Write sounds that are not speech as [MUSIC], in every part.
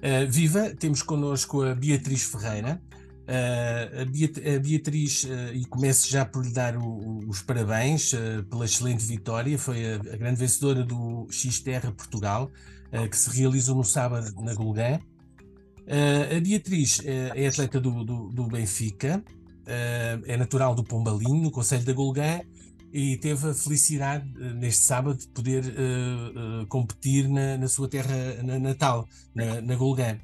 Uh, viva, temos connosco a Beatriz Ferreira. Uh, a, Beatriz, uh, e começo já por lhe dar o, os parabéns pela excelente vitória, foi a, a grande vencedora do X-Terra Portugal, que se realizou no sábado na Gulgã. a Beatriz é atleta do, do, do Benfica, é natural do Pombalinho, no Conselho da Gulgã, e teve a felicidade uh, neste sábado de poder uh, uh, competir na, na, sua terra na, natal, na, na Golgã.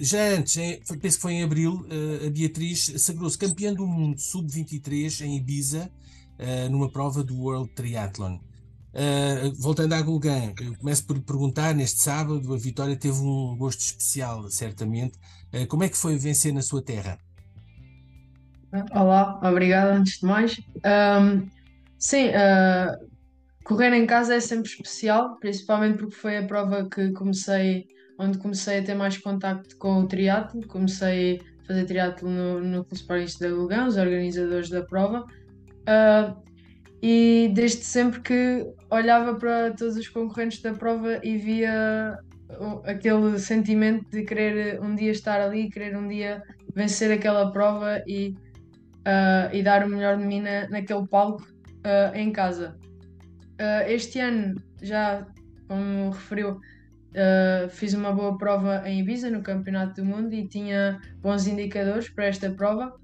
já antes, em, penso que foi em abril, a Beatriz sagrou-se campeã do mundo sub-23 em Ibiza, numa prova do World Triathlon. voltando à Golgã, eu começo por perguntar: neste sábado, a vitória teve um gosto especial, certamente. como é que foi vencer na sua terra? Olá, obrigada antes de mais. Um, sim, uh, correr em casa é sempre especial, principalmente porque foi a prova que comecei, onde comecei a ter mais contacto com o triatlo. Comecei a fazer triatlo no, Clube Sportingista da Lugão, os organizadores da prova. Uh, e desde sempre que olhava para todos os concorrentes da prova e via aquele sentimento de querer um dia estar ali, querer um dia vencer aquela prova e uh, e dar o melhor de mim na, naquele palco uh, em casa. Uh, este ano, já como referiu, fiz uma boa prova em Ibiza no Campeonato do Mundo e tinha bons indicadores para esta prova.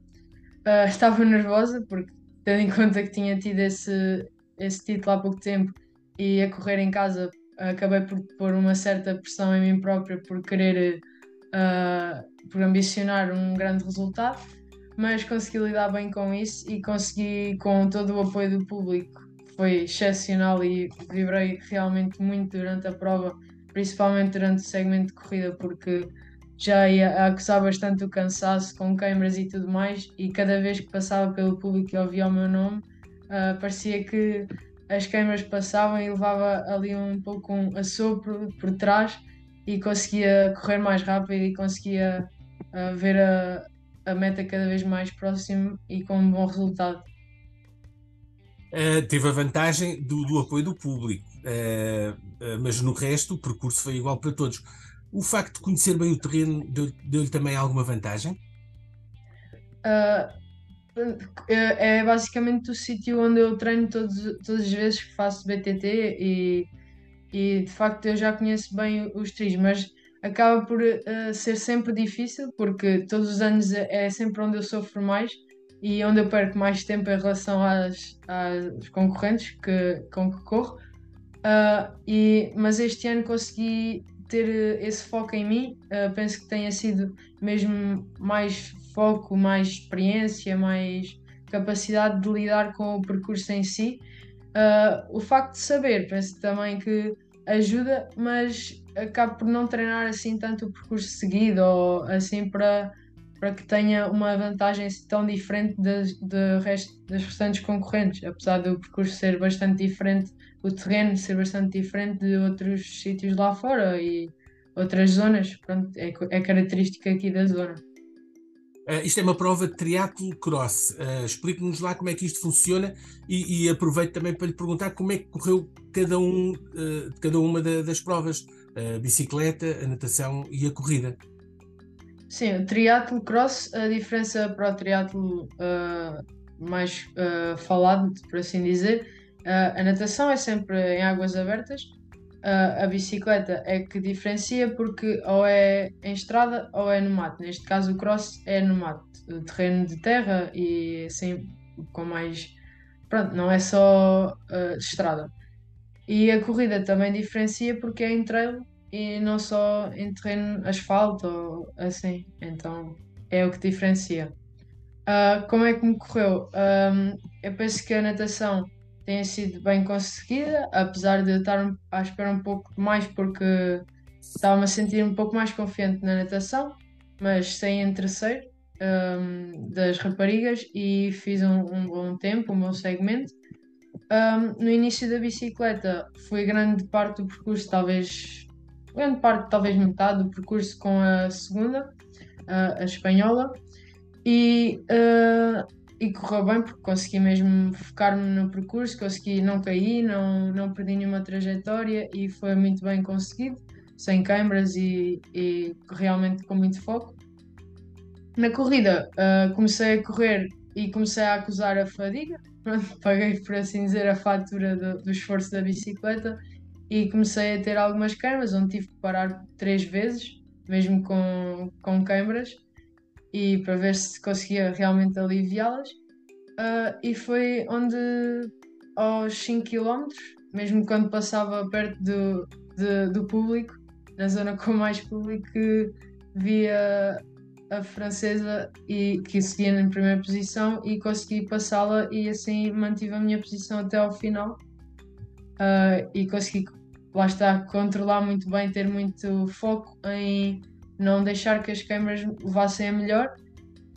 [LAUGHS] estava nervosa porque, tendo em conta que tinha tido esse, esse título há pouco tempo e a correr em casa, acabei por pôr uma certa pressão em mim própria por querer, por ambicionar um grande resultado mas consegui lidar bem com isso e consegui, com todo o apoio do público, foi excepcional e vibrei realmente muito durante a prova, principalmente durante o segmento de corrida, porque já ia acusar bastante o cansaço com câimbras e tudo mais, e cada vez que passava pelo público e ouvia o meu nome, uh, parecia que as câimbras passavam e levava ali um pouco um assopro por trás e conseguia correr mais rápido e conseguia uh, ver a, a meta cada vez mais próximo e com um bom resultado. Uh, teve a vantagem do, do apoio do público, uh, uh, mas no resto o percurso foi igual para todos. O facto de conhecer bem o terreno deu-lhe deu também alguma vantagem? é basicamente o sítio onde eu treino todos, todas as vezes que faço BTT e, e de facto eu já conheço bem os trilhos, mas acaba por uh, ser sempre difícil, porque todos os anos é, é sempre onde eu sofro mais e onde eu perco mais tempo em relação às, às concorrentes que, com que corro. Uh, e, mas este ano consegui ter eh, esse foco em mim. Uh, penso que tenha sido mesmo mais foco, mais experiência, mais capacidade de lidar com o percurso em si. Uh, o facto de saber, penso também que ajuda, mas acabo por não treinar assim tanto o percurso seguido ou assim para, para que tenha uma vantagem tão diferente das, de resto, das restantes concorrentes, apesar do percurso ser bastante diferente, o terreno ser bastante diferente de outros sítios lá fora e outras zonas, pronto, é, é característica aqui da zona. Uh, isto é uma prova de triatlo cross. Uh, Explique-nos lá como é que isto funciona e, e, aproveito também para lhe perguntar como é que correu cada, um, uh, cada uma da, das provas, a bicicleta, a natação e a corrida. Sim, o triatlo cross, a diferença para o triatlo mais falado, por assim dizer, a natação é sempre em águas abertas, a, bicicleta é que diferencia porque ou é em estrada ou é no mato. Neste caso, o cross é no mato, terreno de terra e assim com mais. Pronto, não é só uh, estrada. E a corrida também diferencia porque é em trail e não só em terreno asfalto ou assim. Então é o que diferencia. Uh, como é que me correu? Um, eu penso que a natação tenha sido bem conseguida, apesar de eu estar à espera um pouco mais porque estava-me a sentir um pouco mais confiante na natação, mas saí em terceiro um, das raparigas e fiz um, um, bom tempo, um bom segmento. Um, no início da bicicleta foi grande parte do percurso, talvez grande parte, talvez metade do percurso com a segunda, a, espanhola, e uh, e correu bem porque consegui mesmo focar-me no percurso, consegui não cair, não, não perdi nenhuma trajetória e foi muito bem conseguido. sem câimbras e, e realmente com muito foco. Na corrida, uh, comecei a correr e comecei a acusar a fadiga. Pronto, [LAUGHS] paguei, por assim dizer, a fatura do, do esforço da bicicleta e comecei a ter algumas câimbras, onde tive que parar três vezes, mesmo com, com câimbras, e para ver se conseguia realmente aliviá-las. Uh, e foi onde, aos 5 km, mesmo quando passava perto do, de, do público, na zona com mais público, via a francesa e que seguia em primeira posição e consegui passá-la e assim mantive a minha posição até ao final uh, e consegui lá está controlar muito bem, ter muito foco em não deixar que as câmeras levassem a melhor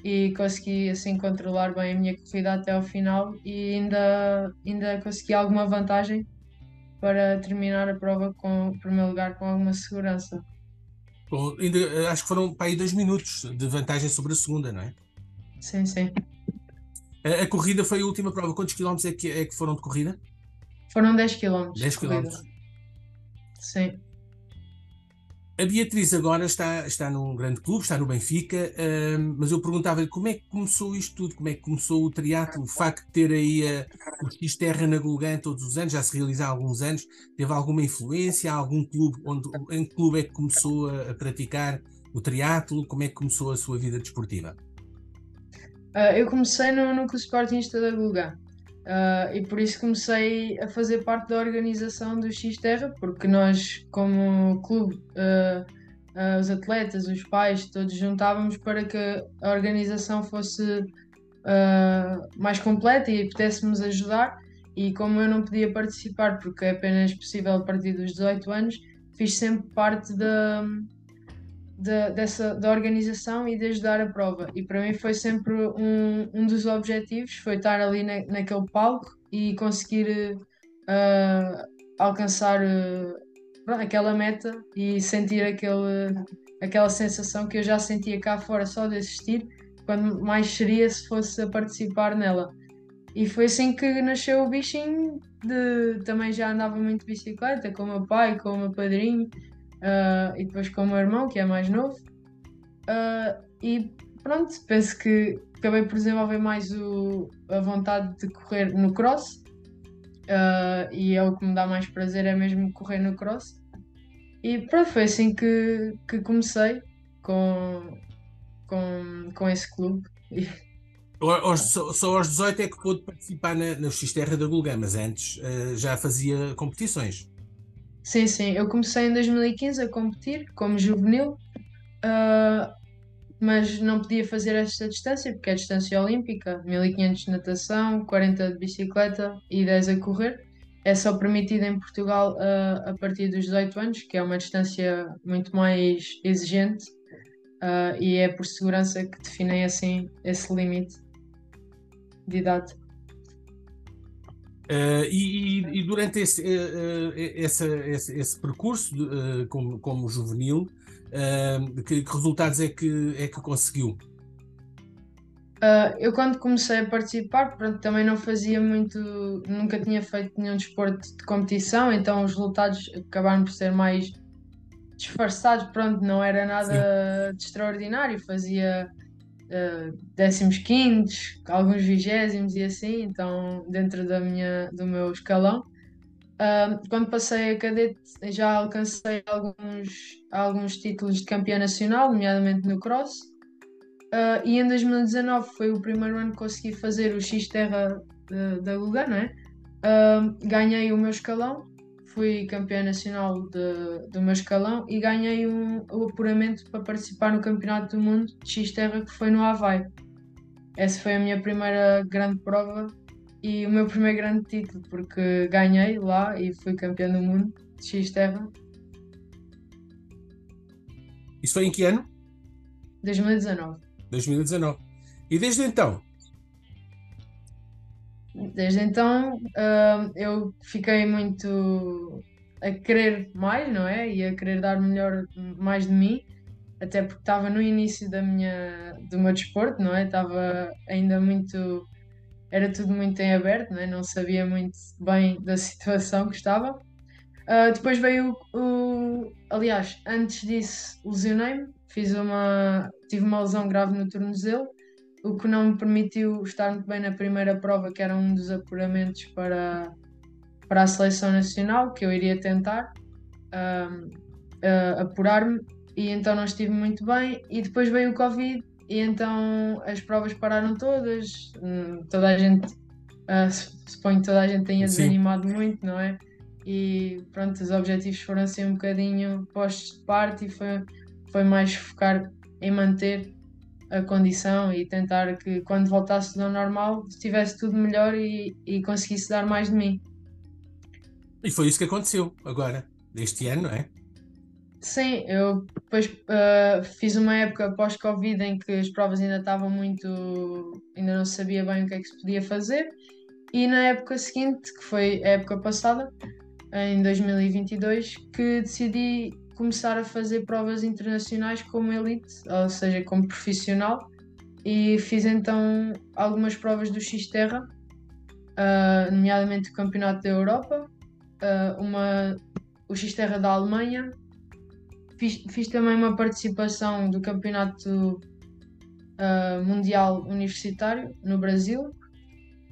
e consegui assim controlar bem a minha corrida até ao final e ainda, ainda consegui alguma vantagem para terminar a prova com o primeiro lugar com alguma segurança. Ainda, eh, acho que foram para aí dois minutos de vantagem sobre a segunda, não é? Sim, sim. A, a corrida foi a última prova. Quantos quilómetros é que, é que foram de corrida? Foram 10 quilómetros. 10 quilómetros. Sim. A Beatriz agora está, está num grande clube, está no Benfica, uh, mas eu perguntava-lhe como é que começou isto tudo, como é que começou o triatlo, o facto de ter aí uh, o X-Terra na Gulgã todos os anos, já se realiza há alguns anos, teve alguma influência, algum clube, onde, em que clube é que começou a, a praticar o triatlo, como é que começou a sua vida desportiva? Uh, eu comecei no, no Sportingista da Gulgã. Uh, e por isso comecei a fazer parte da organização do X-Terra, porque nós, como clube, uh, uh, os atletas, os pais, todos juntávamos para que a organização fosse mais completa e pudéssemos ajudar. E como eu não podia participar, porque é apenas possível a partir dos 18 anos, fiz sempre parte da de, dessa, da organização e de ajudar a prova. E para mim foi sempre um, um dos objetivos, foi estar ali na, naquele palco e conseguir uh, alcançar uh, aquela meta e sentir aquele, aquela sensação que eu já sentia cá fora só de assistir, quando mais seria se fosse a participar nela. E foi assim que nasceu o bichinho de também já andava muito de bicicleta com o meu pai, com o meu padrinho, uh, e depois com o meu irmão, que é mais novo. Uh, e pronto, penso que acabei por desenvolver mais o, a vontade de correr no cross. Uh, e é o que me dá mais prazer, é mesmo correr no cross. E pronto, foi assim que, que comecei com, com, com esse clube. só, só aos 18 é que pôde participar na, na X-Terra da Gulgã, mas antes uh, já fazia competições. Sim, sim. Eu comecei em 2015 a competir como juvenil, uh, mas não podia fazer esta distância porque é distância olímpica: 1500 de natação, 40 de bicicleta e 10 a correr. É só permitido em Portugal uh, a partir dos 18 anos, que é uma distância muito mais exigente uh, e é por segurança que definem assim esse limite de idade. Uh, e, e, durante esse, uh, esse, esse, esse, percurso uh, como, como juvenil, que, que, resultados é que, é que conseguiu? eu quando comecei a participar, pronto, também não fazia muito, nunca tinha feito nenhum desporto de competição, então os resultados acabaram por ser mais disfarçados, pronto, não era nada Sim. de extraordinário, fazia décimos quintos, alguns vigésimos e assim, então dentro da minha, do meu escalão. Uh, quando passei a cadete já alcancei alguns, alguns títulos de campeã nacional, nomeadamente no cross. Uh, e em 2019 foi o primeiro ano que consegui fazer o X-Terra da Lugano, é? Uh, ganhei o meu escalão fui campeã nacional de, do meu escalão e ganhei um, o apuramento para participar no Campeonato do Mundo de X-Terra que foi no Havaí. Essa foi a minha primeira grande prova e o meu primeiro grande título, porque ganhei lá e fui campeã do mundo de X-Terra. Isso foi em que ano? 2019. 2019. E desde então, Desde então uh, eu fiquei muito a querer mais, não é? E a querer dar melhor, mais de mim, até porque estava no início da minha, do meu desporto, não é? Estava ainda muito. Era tudo muito em aberto, não é? Não sabia muito bem da [LAUGHS] situação que estava. Uh, depois veio o, o, Aliás, antes disso, lesionei-me, fiz uma. tive uma lesão grave no tornozelo, o que não me permitiu estar muito bem na primeira prova, que era um dos apuramentos para, para a seleção nacional, que eu iria tentar uh, uh, apurar-me, e então não estive muito bem. E depois veio o Covid, e então as provas pararam todas, hum, toda a gente. Uh, suponho que toda a gente tenha Sim. desanimado muito, não é? e pronto, os objetivos foram assim um bocadinho postos de parte e foi, foi mais focar em manter a condição e tentar que quando voltasse ao normal estivesse tudo melhor e, e conseguisse dar mais de mim. E foi isso que aconteceu agora, deste ano, não é? Sim, eu depois uh, fiz uma época pós-Covid em que as provas ainda estavam muito. ainda não sabia bem o que é que se podia fazer. E na época seguinte, que foi a época passada, em 2022 que decidi começar a fazer provas internacionais como elite, ou seja, como profissional, e fiz então algumas provas do X-Terra, uh, nomeadamente o Campeonato da Europa, uh, uma, o X-Terra da Alemanha, fiz, fiz, também uma participação do Campeonato uh, Mundial Universitário no Brasil.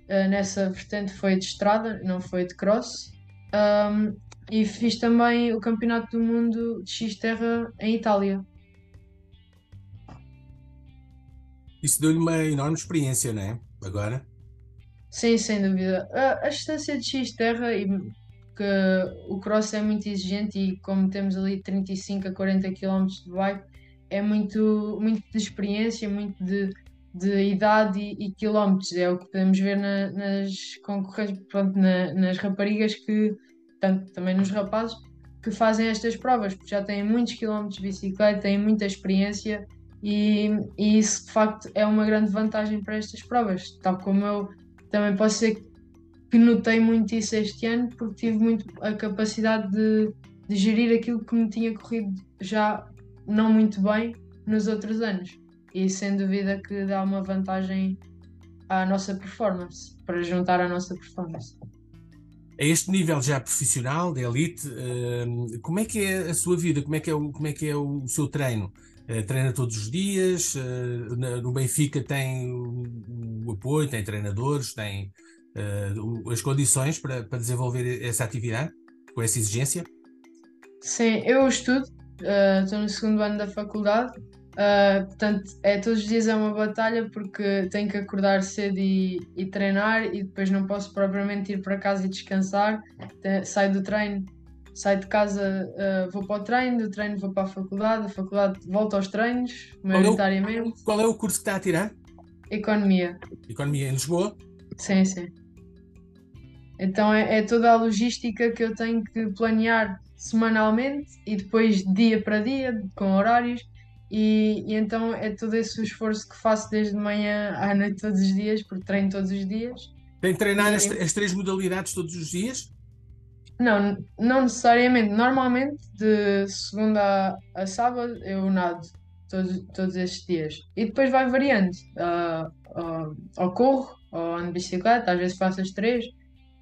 nessa vertente foi de estrada, não foi de cross. Um, e fiz também o Campeonato do Mundo de X-Terra em Itália. Isso deu-lhe uma enorme experiência, não é? Agora? Sim, sem dúvida. A, a distância de X-Terra e que o cross é muito exigente e como temos ali 35 a 40 km de bike, é muito, muito de experiência, muito de, de idade e, e quilómetros. É o que podemos ver na, nas concorrentes, pronto, na, nas raparigas que tanto também nos rapazes, que fazem estas provas, porque já têm muitos quilómetros de bicicleta, têm muita experiência e, e, isso de facto é uma grande vantagem para estas provas. Tal como eu também posso ser que notei muito isso este ano, porque tive muito a capacidade de, de gerir aquilo que me tinha corrido já não muito bem nos outros anos. E sem dúvida que dá uma vantagem à nossa performance, para juntar à nossa performance a este nível já profissional, de elite, uh, como é que é a sua vida? Como é que é o, como é, que é o seu treino? Uh, treina todos os dias? Uh, na, no Benfica tem o, o, apoio, tem treinadores, tem o, as condições para, para desenvolver essa atividade, com essa exigência? Sim, eu estudo, estou no segundo ano da faculdade Uh, portanto, é, todos os dias é uma batalha porque tenho que acordar cedo e, e treinar e depois não posso propriamente ir para casa e descansar. saio do treino, saio de casa, uh, vou para o treino, do treino vou para a faculdade, da faculdade volto aos treinos, maioritariamente. Qual é, o, qual é o curso que está a tirar? Economia. Economia em Lisboa? Sim, sim. Então é, é toda a logística que eu tenho que planear semanalmente e depois dia para dia, com horários e, e, então é todo esse esforço que faço desde manhã à noite todos os dias, porque treino todos os dias. Tem que treinar as, as, três modalidades todos os dias? Não, não necessariamente. Normalmente, de segunda a, a sábado, eu nado todos, todos estes dias. E depois vai variando. Uh, uh, ou corro, ou ando de bicicleta, às vezes faço as três,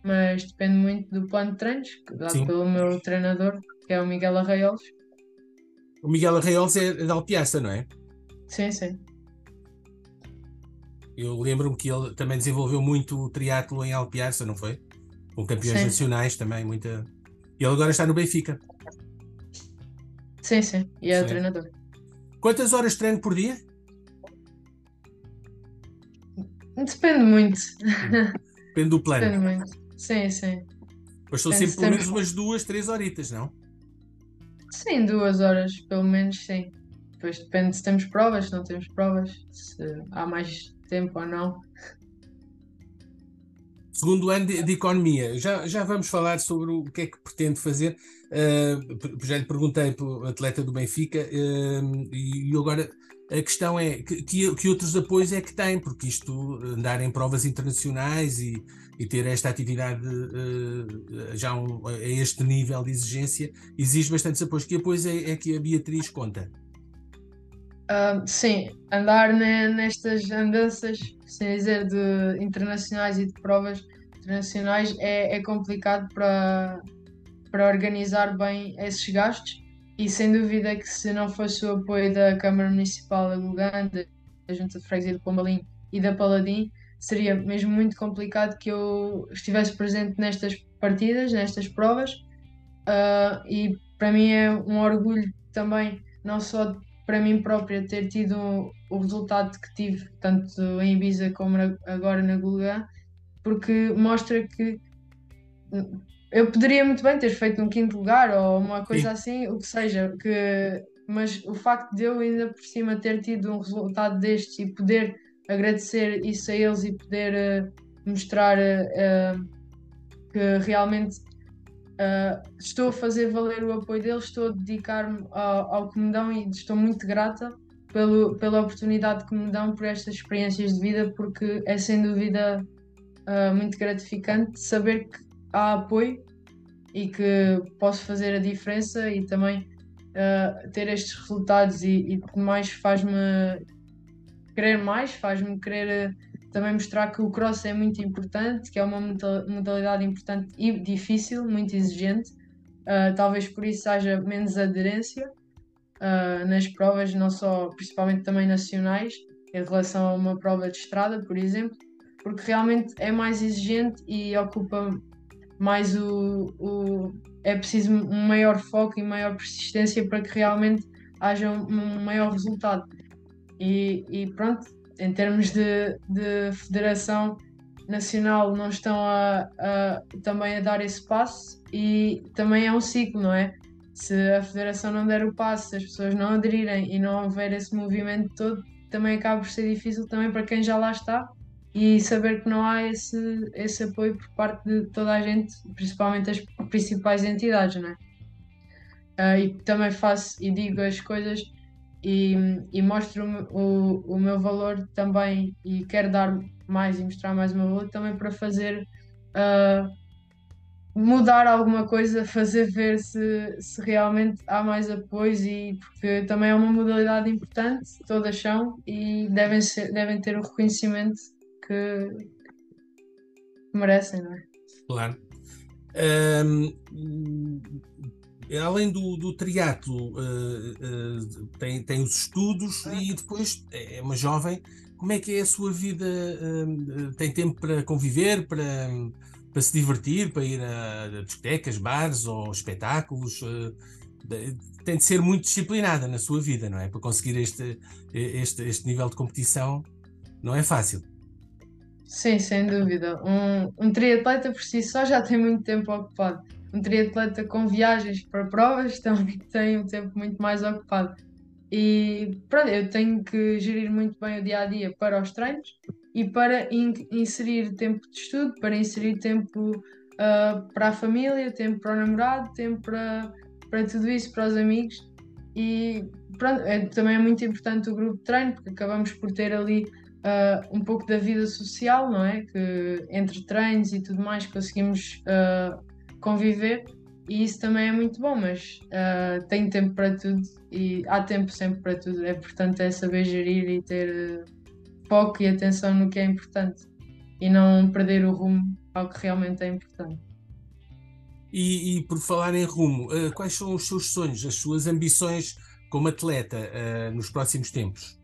mas depende muito do plano de treinos, dado Sim. pelo meu treinador, que é o Miguel Arraiolos. O Miguel Arraiolos é da Alpiaça, não é? Sim, sim. Eu lembro-me que ele também desenvolveu muito o triatlo em Alpiaça, não foi? Com campeões sim. nacionais também, muita. E ele agora está no Benfica. Sim, sim. E é sim. o treinador. Quantas horas treino por dia? Depende muito. Depende do plano. Depende muito. Sim, sim. Mas são sempre pelo menos umas duas, três horitas, não? Sim, duas horas, pelo menos sim. Depois depende se temos provas, se não temos provas, se há mais tempo ou não. Segundo ano de, de, economia, já, já vamos falar sobre o que é que pretende fazer. Uh, já lhe perguntei para o atleta do Benfica uh, e agora a questão é que, que, outros apoios é que tem, porque isto andar em provas internacionais e, e ter esta atividade uh, já um, a este nível de exigência exige bastantes apoios. Que apoios é, é que a Beatriz conta? Uh, sim, andar ne, nestas andanças, sem dizer de internacionais e de provas internacionais, é, é complicado para, para organizar bem esses gastos. E sem dúvida que se não fosse o apoio da Câmara Municipal de Luganda, da Junta de Freguesia de Pombalim e da Paladim, seria mesmo muito complicado que eu estivesse presente nestas partidas, nestas provas. Uh, e para mim é um orgulho também, não só para mim própria, ter tido o resultado que tive, tanto em Ibiza como agora na Gulgã, porque mostra que eu poderia muito bem ter feito um quinto lugar ou uma coisa Sim. assim, o que seja, que, mas o facto de eu ainda por cima ter tido um resultado destes e poder agradecer isso a eles e poder uh, mostrar uh, que realmente estou a fazer valer o apoio deles, estou a dedicar-me ao, ao que me dão e estou muito grata pelo, pela oportunidade que me dão por estas experiências de vida, porque é sem dúvida muito gratificante saber que há apoio e que posso fazer a diferença e também uh, ter estes resultados e, e mais faz-me querer mais, faz-me querer uh, também mostrar que o cross é muito importante, que é uma modalidade importante e difícil, muito exigente. Uh, talvez por isso haja menos aderência nas provas, não só, principalmente também nacionais, em relação a uma prova de estrada, por exemplo, porque realmente é mais exigente e ocupa mais o, o, é preciso um maior foco e maior persistência para que realmente haja um maior resultado. E, e, pronto, em termos de, de federação nacional, não estão a, a, também a dar esse passo e também é um ciclo, não é? Se a federação não der o passo, se as pessoas não aderirem e não houver esse movimento todo, também acaba por ser difícil também para quem já lá está e saber que não há esse, esse apoio por parte de toda a gente, principalmente as principais entidades, não é? Uh, e também faço e digo as coisas e, e mostro o, o meu valor também e quero dar mais e mostrar mais o meu valor também para fazer uh, mudar alguma coisa, [LAUGHS] fazer ver se, se realmente há mais apoios e porque também é uma modalidade importante, todas são e devem, ser, devem ter o reconhecimento que merecem, não é? Claro. Um, além do, do triatlo, uh, uh, tem, tem os estudos e depois é uma jovem. Como é que é a sua vida? Uh, tem tempo para conviver, para, para se divertir, para ir a discotecas, bares ou espetáculos? tem de ser muito disciplinada na sua vida, não é? Para conseguir este, este, este nível de competição, não é fácil. Sim, sem dúvida. Um, um triatleta por si só já tem muito tempo ocupado. Um triatleta com viagens para provas [LAUGHS] também tem um tempo muito mais ocupado. E pronto, eu tenho que gerir muito bem o dia a dia para os treinos e para in inserir tempo de estudo, para inserir tempo uh, para a família, tempo para o namorado, tempo para, para tudo isso, para os amigos. E pronto, é, também é muito importante o grupo de treino, porque acabamos por ter ali uh, um pouco da vida social, não é? Que entre treinos e tudo mais conseguimos uh, conviver e isso também é muito bom, mas uh, tem tempo para tudo e há tempo sempre para tudo. É importante é saber gerir e ter foco e atenção no que é importante e não perder o rumo ao que realmente é importante. E, e por falar em rumo, quais são os seus sonhos, as suas ambições como atleta nos próximos tempos?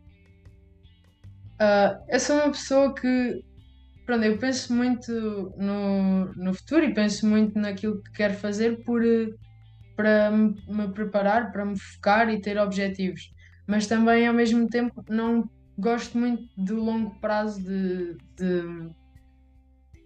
Uh, eu sou uma pessoa que, pronto, eu penso muito no, no futuro e penso muito naquilo que quero fazer por, para me preparar, para me focar e ter objetivos. Mas também, ao mesmo tempo, não gosto muito do longo prazo de, de,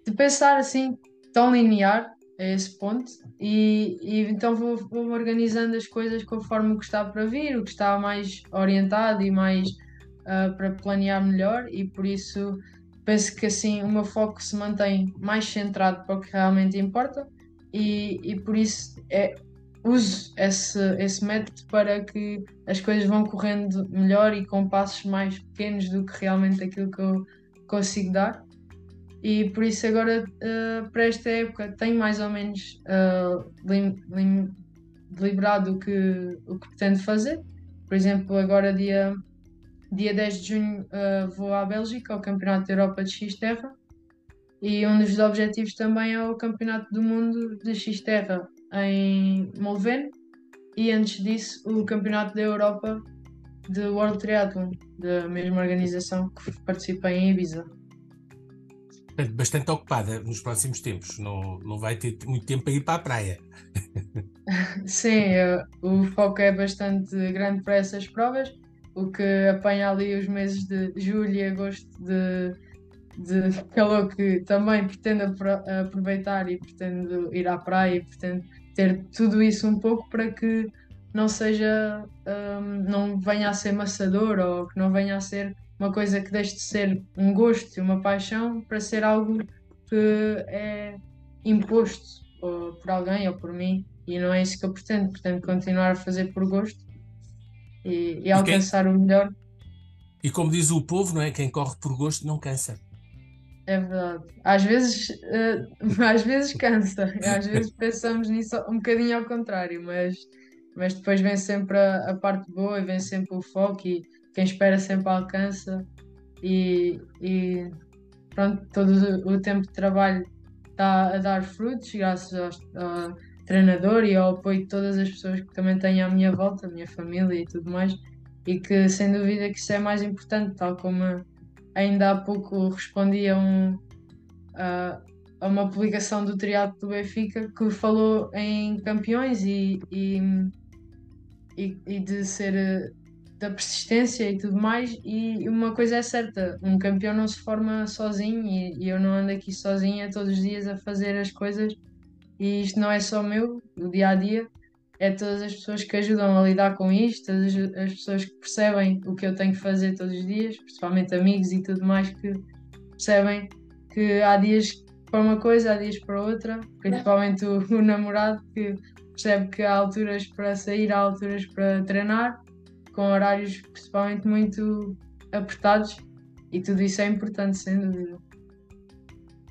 de pensar assim tão linear a esse ponto e, e então vou, vou organizando as coisas conforme o que está para vir, o que está mais orientado e mais uh, para planear melhor e por isso penso que assim o meu foco se mantém mais centrado para o que realmente importa e, e por isso é, uso esse, esse método para que as coisas vão correndo melhor e com passos mais pequenos do que realmente aquilo que eu consigo dar. E por isso agora uh, para esta época tenho mais ou menos uh, lim, lim, deliberado o que, o que pretendo fazer. Por exemplo, agora dia Dia 10 de junho uh, vou à Bélgica, ao Campeonato da Europa de X-Terra. E um dos objetivos também é o Campeonato do Mundo de X-Terra em Molvene e antes disso o Campeonato da Europa de World Triathlon, da mesma organização que participa em Ibiza. Bastante ocupada nos próximos tempos, não, não vai ter muito tempo para ir para a praia. [LAUGHS] Sim, o foco é bastante grande para essas provas, o que apanha ali os meses de julho e agosto de, de calor que também pretendo aproveitar e pretendo ir à praia e pretendo ter tudo isso um pouco para que não seja, um, não venha a ser maçador ou que não venha a ser uma coisa que deixe de ser um gosto e uma paixão para ser algo que é imposto por alguém ou por mim. E não é isso que eu pretendo, pretendo continuar a fazer por gosto e, e alcançar quem... o melhor. E como diz o povo, não é? Quem corre por gosto não cansa. É verdade. Às vezes, uh, [LAUGHS] às vezes cansa, às vezes pensamos nisso um bocadinho ao contrário, mas, mas depois vem sempre a, a parte boa e vem sempre o foco e quem espera sempre alcança e, e pronto, todo o tempo de trabalho está a dar frutos graças ao, ao, treinador e ao apoio de todas as pessoas que também tenho à minha volta, a minha família e tudo mais, e que sem dúvida que isso é mais importante, tal como ainda há pouco respondi a, um, a, a uma publicação do Triato do Benfica que falou em campeões e, e, e, e de ser da persistência e tudo mais. E uma coisa é certa: um campeão não se forma sozinho e, e eu não ando aqui sozinha todos os dias a fazer as coisas. E isto não é só meu, o dia a dia, é todas as pessoas que ajudam a lidar com isto, todas as pessoas que percebem o que eu tenho que fazer todos os dias, principalmente amigos e tudo mais, que percebem que há dias para uma coisa, há dias para outra, principalmente o, o namorado que percebe que há alturas para sair, há alturas para treinar, com horários principalmente muito apertados, e tudo isso é importante, sem dúvida.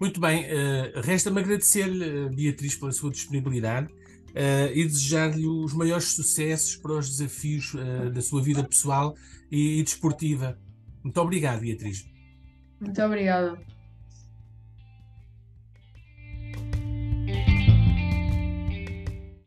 Muito bem, uh, resta-me agradecer-lhe, Beatriz, pela sua disponibilidade uh, e desejar-lhe os maiores sucessos para os desafios uh, da sua vida pessoal e, e desportiva. Muito obrigado, Beatriz. Muito obrigada.